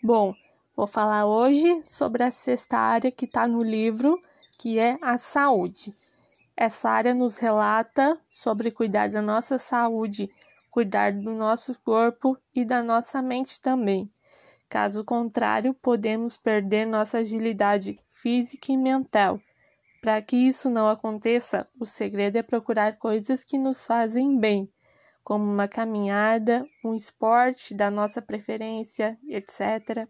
Bom, vou falar hoje sobre a sexta área que está no livro, que é a saúde. Essa área nos relata sobre cuidar da nossa saúde, cuidar do nosso corpo e da nossa mente também. Caso contrário, podemos perder nossa agilidade física e mental. Para que isso não aconteça, o segredo é procurar coisas que nos fazem bem como uma caminhada, um esporte da nossa preferência, etc.